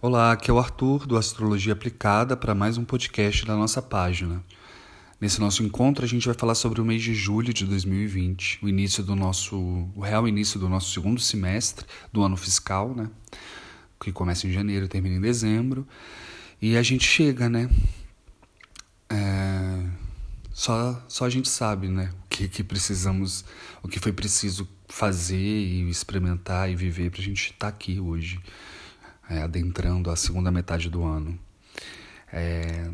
Olá, aqui é o Arthur do Astrologia Aplicada para mais um podcast da nossa página. Nesse nosso encontro a gente vai falar sobre o mês de julho de 2020, o início do nosso, o real início do nosso segundo semestre do ano fiscal, né? Que começa em janeiro e termina em dezembro. E a gente chega, né? É... Só, só a gente sabe, né? O que, que precisamos, o que foi preciso fazer e experimentar e viver para a gente estar tá aqui hoje, é, adentrando a segunda metade do ano. É...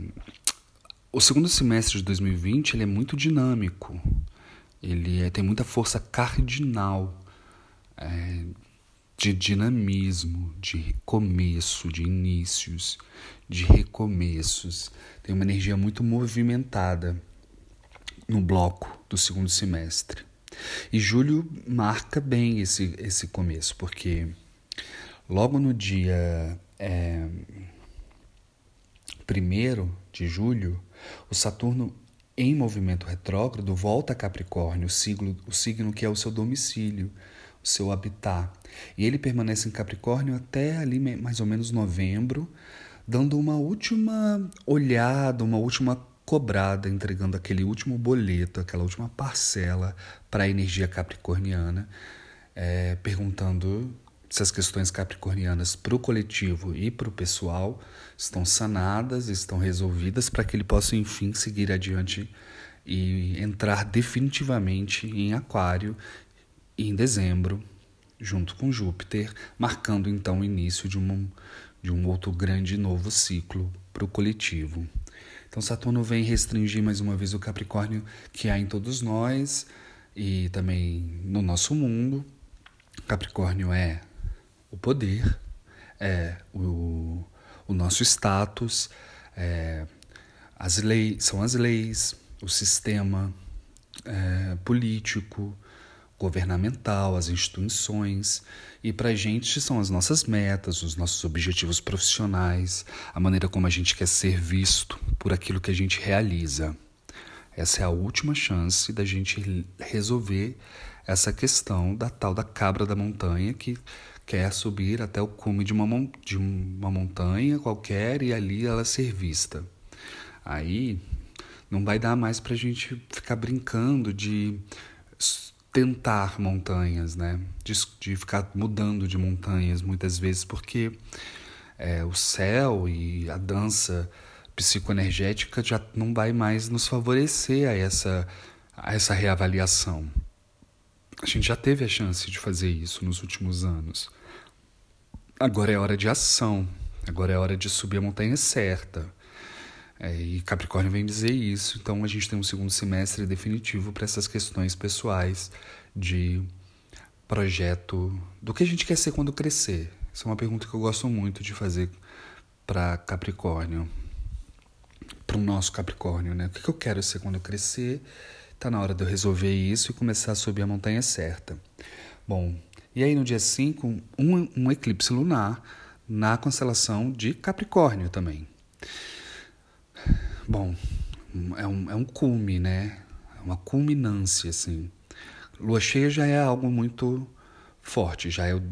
O segundo semestre de 2020 ele é muito dinâmico, ele é, tem muita força cardinal é, de dinamismo, de começo, de inícios, de recomeços. Tem uma energia muito movimentada no bloco do segundo semestre. E julho marca bem esse, esse começo, porque logo no dia é, 1 de julho, o Saturno em movimento retrógrado volta a Capricórnio, o signo, o signo que é o seu domicílio, o seu habitat. E ele permanece em Capricórnio até ali mais ou menos novembro, dando uma última olhada, uma última cobrada, entregando aquele último boleto, aquela última parcela para a energia capricorniana, é, perguntando se as questões capricornianas para o coletivo e para o pessoal estão sanadas, estão resolvidas, para que ele possa, enfim, seguir adiante e entrar definitivamente em Aquário em dezembro, junto com Júpiter, marcando então o início de um, de um outro grande novo ciclo para o coletivo. Então Saturno vem restringir mais uma vez o Capricórnio que há em todos nós e também no nosso mundo. Capricórnio é o poder, é o, o nosso status, é, as leis, são as leis, o sistema é, político, governamental, as instituições. E para a gente são as nossas metas, os nossos objetivos profissionais, a maneira como a gente quer ser visto por aquilo que a gente realiza. Essa é a última chance da gente resolver essa questão da tal da cabra da montanha que quer subir até o cume de uma, de uma montanha qualquer e ali ela ser vista. Aí não vai dar mais para a gente ficar brincando de tentar montanhas, né? De, de ficar mudando de montanhas muitas vezes, porque é, o céu e a dança psicoenergética já não vai mais nos favorecer a essa, a essa reavaliação. A gente já teve a chance de fazer isso nos últimos anos. Agora é hora de ação. Agora é hora de subir a montanha certa. É, e Capricórnio vem dizer isso, então a gente tem um segundo semestre definitivo para essas questões pessoais de projeto, do que a gente quer ser quando crescer. Essa é uma pergunta que eu gosto muito de fazer para Capricórnio, para o nosso Capricórnio, né? O que eu quero ser quando eu crescer? Está na hora de eu resolver isso e começar a subir a montanha certa. Bom, e aí no dia 5, um, um eclipse lunar na constelação de Capricórnio também. Bom, é um, é um cume, né? É uma culminância, assim. Lua cheia já é algo muito forte, já é o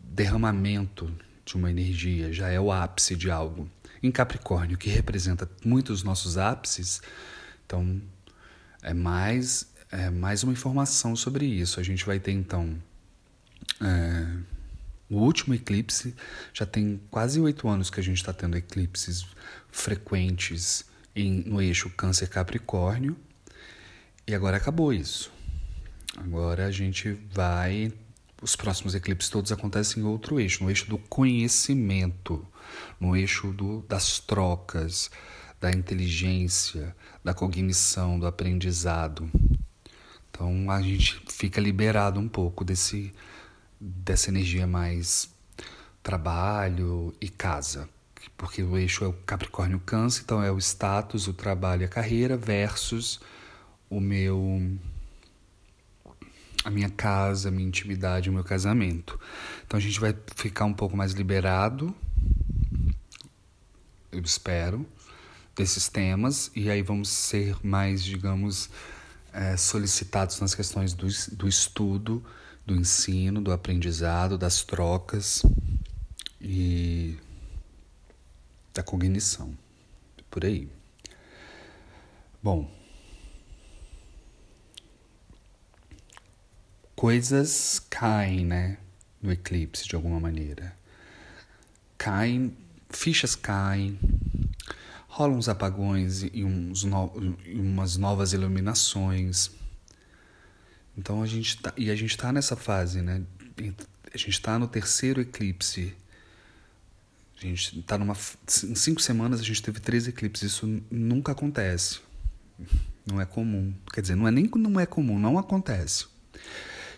derramamento de uma energia, já é o ápice de algo. Em Capricórnio, que representa muitos nossos ápices, então é mais, é mais uma informação sobre isso. A gente vai ter então é, o último eclipse, já tem quase oito anos que a gente está tendo eclipses frequentes em, no eixo Câncer-Capricórnio. E agora acabou isso. Agora a gente vai. Os próximos eclipses todos acontecem em outro eixo, no eixo do conhecimento, no eixo do, das trocas, da inteligência, da cognição, do aprendizado. Então a gente fica liberado um pouco desse, dessa energia mais trabalho e casa porque o eixo é o Capricórnio Câncer, então é o status, o trabalho e a carreira versus o meu a minha casa, a minha intimidade, o meu casamento. Então a gente vai ficar um pouco mais liberado, eu espero, desses temas, e aí vamos ser mais, digamos, é, solicitados nas questões do, do estudo, do ensino, do aprendizado, das trocas. E da cognição. Por aí. Bom, coisas caem, né, no eclipse de alguma maneira. Caem, fichas caem, rolam uns apagões e, uns no, e umas novas iluminações. Então a gente tá, e a gente está nessa fase, né? A gente está no terceiro eclipse. A gente está numa em cinco semanas a gente teve três eclipses. Isso nunca acontece. Não é comum. Quer dizer, não é nem não é comum, não acontece.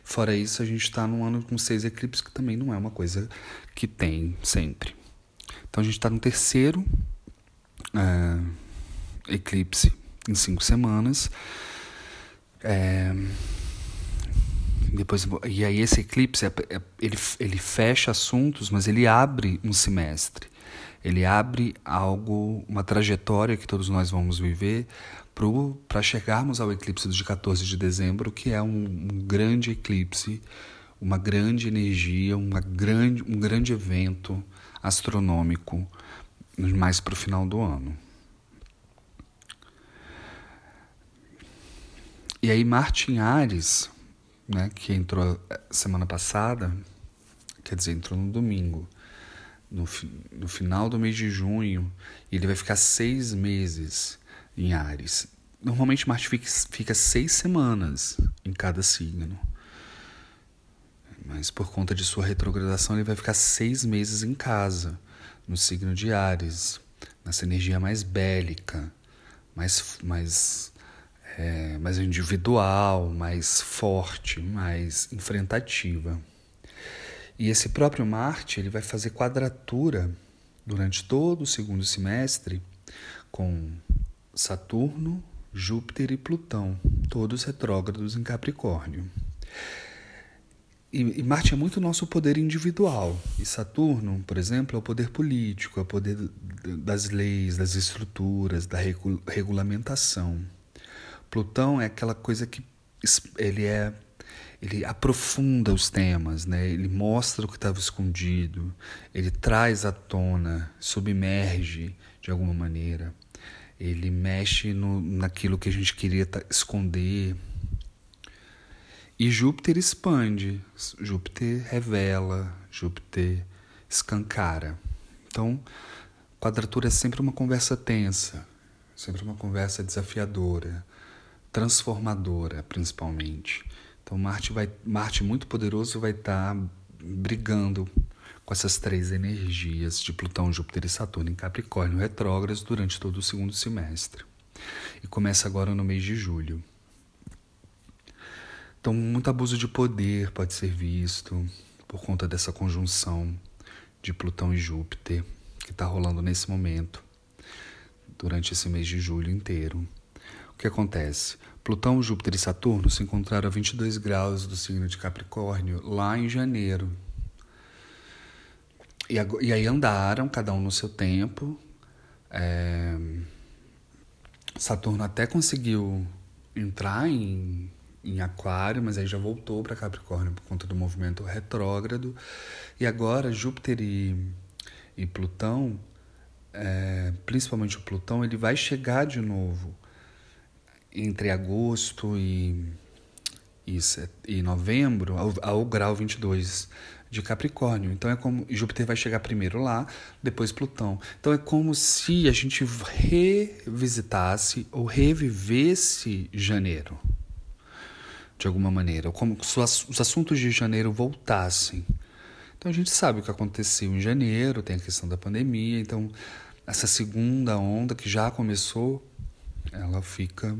Fora isso, a gente está num ano com seis eclipses, que também não é uma coisa que tem sempre. Então a gente está no terceiro é, eclipse em cinco semanas. É, depois, e aí esse eclipse, é, é, ele, ele fecha assuntos, mas ele abre um semestre. Ele abre algo, uma trajetória que todos nós vamos viver para chegarmos ao eclipse de 14 de dezembro, que é um, um grande eclipse, uma grande energia, uma grande, um grande evento astronômico mais para o final do ano. E aí Marte em Ares, né, que entrou semana passada, quer dizer, entrou no domingo, no, no final do mês de junho, e ele vai ficar seis meses em Ares. Normalmente Marte fica seis semanas em cada signo. Mas por conta de sua retrogradação, ele vai ficar seis meses em casa no signo de Ares, nessa energia mais bélica, mais, mais, é, mais individual, mais forte, mais enfrentativa. E esse próprio Marte ele vai fazer quadratura durante todo o segundo semestre com Saturno, Júpiter e Plutão, todos retrógrados em Capricórnio. E, e, Marte é muito o nosso poder individual. E Saturno, por exemplo, é o poder político, é o poder das leis, das estruturas, da regu regulamentação. Plutão é aquela coisa que ele é ele aprofunda os temas, né? ele mostra o que estava escondido, ele traz à tona, submerge de alguma maneira, ele mexe no, naquilo que a gente queria esconder, e Júpiter expande, Júpiter revela, Júpiter escancara. Então, quadratura é sempre uma conversa tensa, sempre uma conversa desafiadora, transformadora, principalmente. Então, Marte vai, Marte muito poderoso vai estar tá brigando com essas três energias de Plutão, Júpiter e Saturno em Capricórnio retrógrados durante todo o segundo semestre. E começa agora no mês de julho. Então, muito abuso de poder pode ser visto por conta dessa conjunção de Plutão e Júpiter que está rolando nesse momento, durante esse mês de julho inteiro. O que acontece? Plutão, Júpiter e Saturno se encontraram a 22 graus do signo de Capricórnio lá em janeiro. E, e aí andaram, cada um no seu tempo. É... Saturno até conseguiu entrar em em Aquário, mas aí já voltou para Capricórnio por conta do movimento retrógrado. E agora Júpiter e, e Plutão, é, principalmente o Plutão, ele vai chegar de novo entre agosto e, e, e novembro ao, ao grau 22 de Capricórnio. Então é como Júpiter vai chegar primeiro lá, depois Plutão. Então é como se a gente revisitasse ou revivesse janeiro de alguma maneira, como se os assuntos de janeiro voltassem. Então a gente sabe o que aconteceu em janeiro, tem a questão da pandemia, então essa segunda onda que já começou, ela fica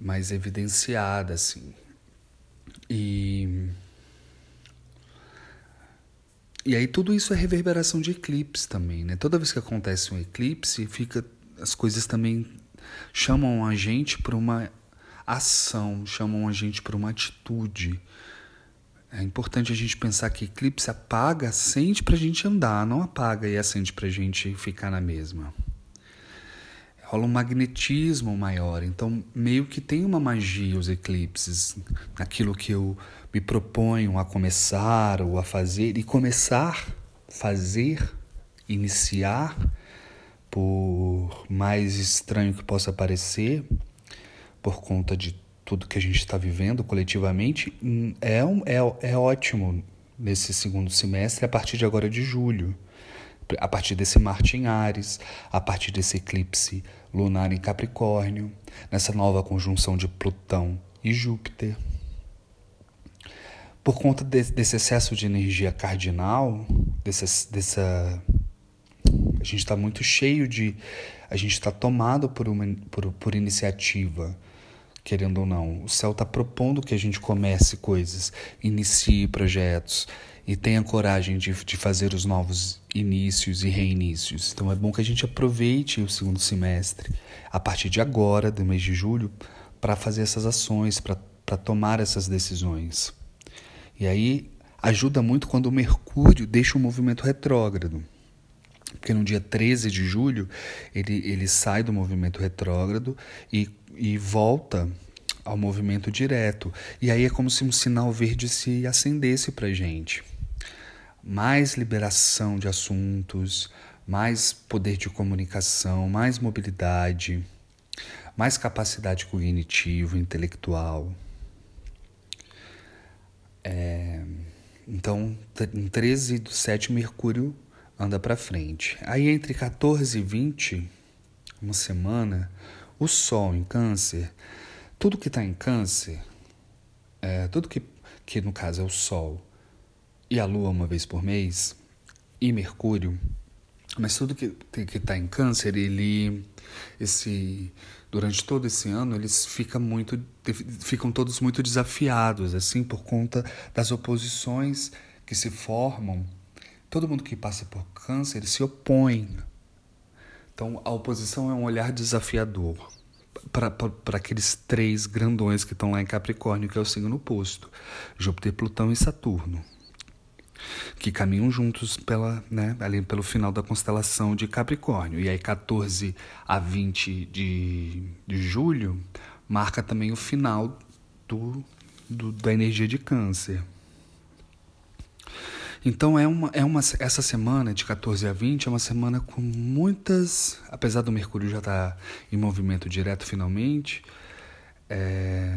mais evidenciada assim. E e aí tudo isso é reverberação de eclipse também, né? Toda vez que acontece um eclipse, fica as coisas também chamam a gente para uma ação, chamam a gente para uma atitude. É importante a gente pensar que eclipse apaga, acende para a gente andar, não apaga e acende para a gente ficar na mesma. Rola um magnetismo maior, então meio que tem uma magia os eclipses, naquilo que eu me proponho a começar ou a fazer, e começar, fazer, iniciar, por mais estranho que possa parecer, por conta de tudo que a gente está vivendo coletivamente, hum, é, um, é, é ótimo nesse segundo semestre, a partir de agora de julho. A partir desse Marte em Ares, a partir desse eclipse lunar em Capricórnio, nessa nova conjunção de Plutão e Júpiter. Por conta de, desse excesso de energia cardinal, desse, dessa. A gente está muito cheio de. A gente está tomado por, uma, por, por iniciativa querendo ou não. O céu está propondo que a gente comece coisas, inicie projetos e tenha coragem de, de fazer os novos inícios e reinícios. Então é bom que a gente aproveite o segundo semestre, a partir de agora, do mês de julho, para fazer essas ações, para tomar essas decisões. E aí ajuda muito quando o Mercúrio deixa o movimento retrógrado. Porque no dia 13 de julho ele, ele sai do movimento retrógrado e e volta ao movimento direto. E aí é como se um sinal verde se acendesse para gente. Mais liberação de assuntos, mais poder de comunicação, mais mobilidade, mais capacidade cognitiva, intelectual. É, então, em 13 do 7, Mercúrio anda para frente. Aí entre 14 e 20, uma semana, o Sol em Câncer, tudo que está em Câncer, é, tudo que, que no caso é o Sol e a Lua uma vez por mês, e Mercúrio, mas tudo que que está em Câncer, ele, esse, durante todo esse ano, eles ficam muito, ficam todos muito desafiados, assim, por conta das oposições que se formam. Todo mundo que passa por Câncer se opõe então, a oposição é um olhar desafiador para aqueles três grandões que estão lá em Capricórnio, que é o signo oposto: Júpiter, Plutão e Saturno, que caminham juntos pela, né, ali pelo final da constelação de Capricórnio. E aí, 14 a 20 de, de julho, marca também o final do, do da energia de Câncer. Então é uma, é uma essa semana de 14 a 20 é uma semana com muitas, apesar do Mercúrio já estar tá em movimento direto finalmente, é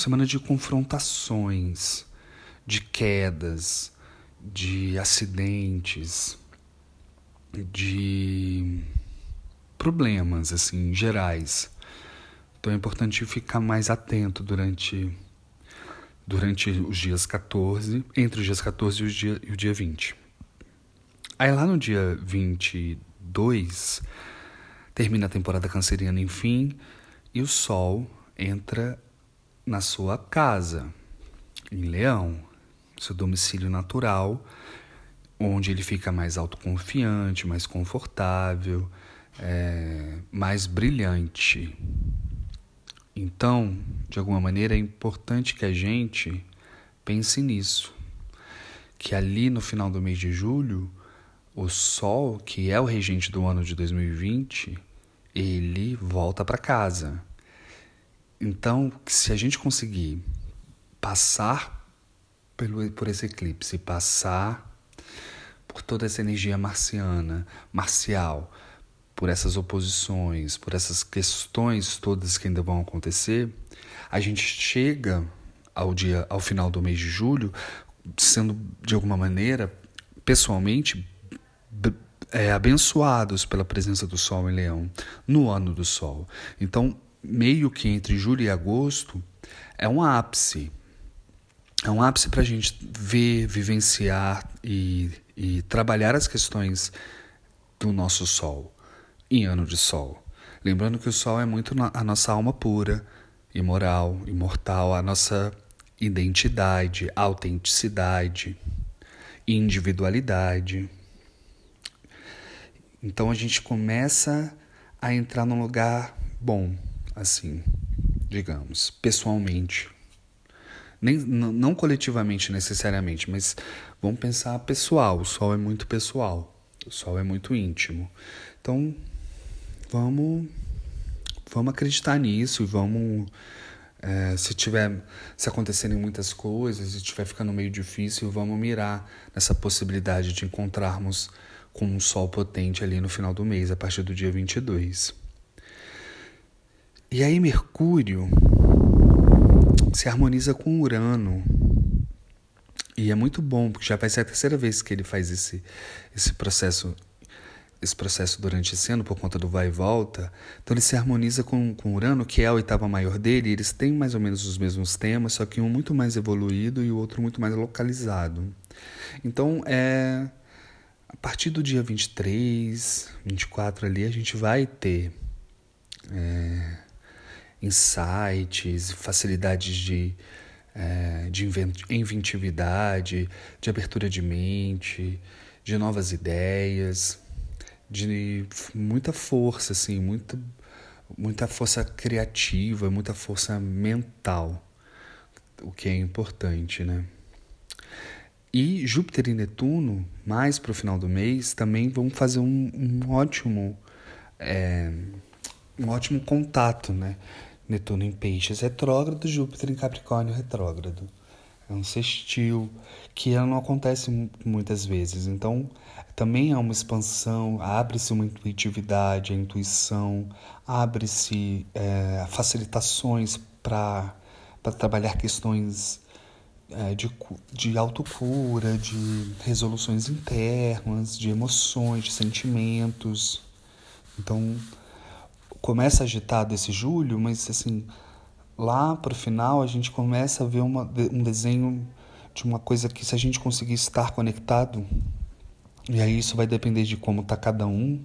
semana de confrontações, de quedas, de acidentes, de problemas assim gerais. Então é importante ficar mais atento durante durante os dias 14, entre os dias 14 e o dia, e o dia 20. Aí lá no dia 22, termina a temporada canceriana, enfim, e o Sol entra na sua casa, em Leão, seu domicílio natural, onde ele fica mais autoconfiante, mais confortável, é, mais brilhante. Então, de alguma maneira, é importante que a gente pense nisso. Que ali no final do mês de julho, o Sol, que é o regente do ano de 2020, ele volta para casa. Então, se a gente conseguir passar pelo, por esse eclipse, passar por toda essa energia marciana, marcial, por essas oposições, por essas questões todas que ainda vão acontecer, a gente chega ao dia, ao final do mês de julho, sendo de alguma maneira, pessoalmente, é, abençoados pela presença do Sol em Leão no ano do Sol. Então, meio que entre julho e agosto é um ápice. É um ápice para a gente ver, vivenciar e, e trabalhar as questões do nosso Sol em ano de sol. Lembrando que o sol é muito a nossa alma pura, imoral, imortal, a nossa identidade, autenticidade, individualidade. Então a gente começa a entrar num lugar bom, assim, digamos, pessoalmente. Nem, não coletivamente necessariamente, mas vamos pensar pessoal. O sol é muito pessoal, o sol é muito íntimo. Então, vamos vamos acreditar nisso e vamos é, se tiver se acontecerem muitas coisas e estiver ficando meio difícil vamos mirar nessa possibilidade de encontrarmos com um sol potente ali no final do mês, a partir do dia 22. E aí Mercúrio se harmoniza com Urano. E é muito bom, porque já vai ser a terceira vez que ele faz esse, esse processo esse processo durante esse ano por conta do vai e volta. Então ele se harmoniza com, com Urano, que é a oitava maior dele, e eles têm mais ou menos os mesmos temas, só que um muito mais evoluído e o outro muito mais localizado. Então é a partir do dia 23, 24 ali, a gente vai ter é, insights, facilidades de, é, de inventividade, de abertura de mente, de novas ideias de muita força, assim, muita, muita força criativa, muita força mental, o que é importante, né? E Júpiter e Netuno, mais para o final do mês, também vão fazer um, um ótimo é, um ótimo contato, né? Netuno em Peixes retrógrado, Júpiter em Capricórnio retrógrado. É um sextil que não acontece muitas vezes. Então, também há uma expansão, abre-se uma intuitividade, a intuição, abre-se é, facilitações para trabalhar questões é, de, de autocura, de resoluções internas, de emoções, de sentimentos. Então, começa agitado esse julho, mas assim lá para o final a gente começa a ver uma, um desenho de uma coisa que se a gente conseguir estar conectado, e aí isso vai depender de como está cada um,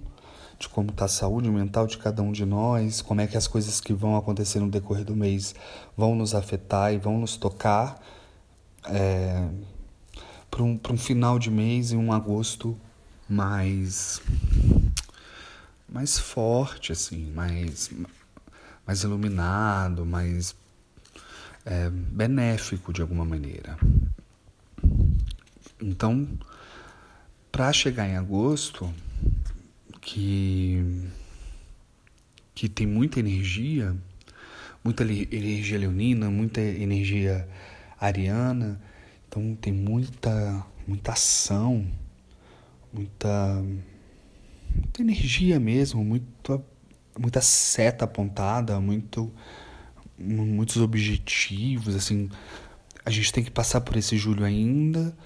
de como está a saúde mental de cada um de nós, como é que as coisas que vão acontecer no decorrer do mês vão nos afetar e vão nos tocar é, para um, um final de mês e um agosto mais mais forte assim, mais mais iluminado, mais é, benéfico de alguma maneira. Então, para chegar em agosto, que, que tem muita energia, muita energia leonina, muita energia ariana, então tem muita, muita ação, muita, muita energia mesmo, muita muita seta apontada, muito muitos objetivos, assim, a gente tem que passar por esse julho ainda,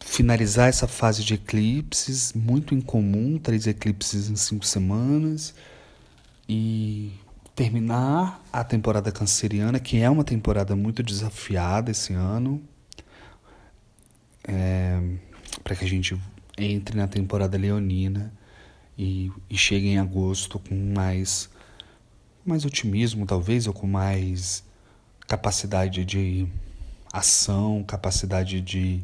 finalizar essa fase de eclipses, muito incomum, três eclipses em cinco semanas, e terminar a temporada canceriana, que é uma temporada muito desafiada esse ano, é, para que a gente entre na temporada leonina e, e chegue em agosto com mais, mais otimismo, talvez, ou com mais capacidade de ação, capacidade de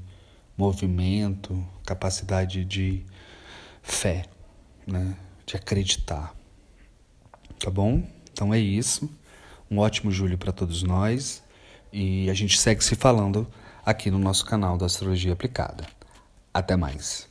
movimento, capacidade de fé, né? de acreditar. Tá bom? Então é isso. Um ótimo julho para todos nós e a gente segue se falando aqui no nosso canal da Astrologia Aplicada. Até mais.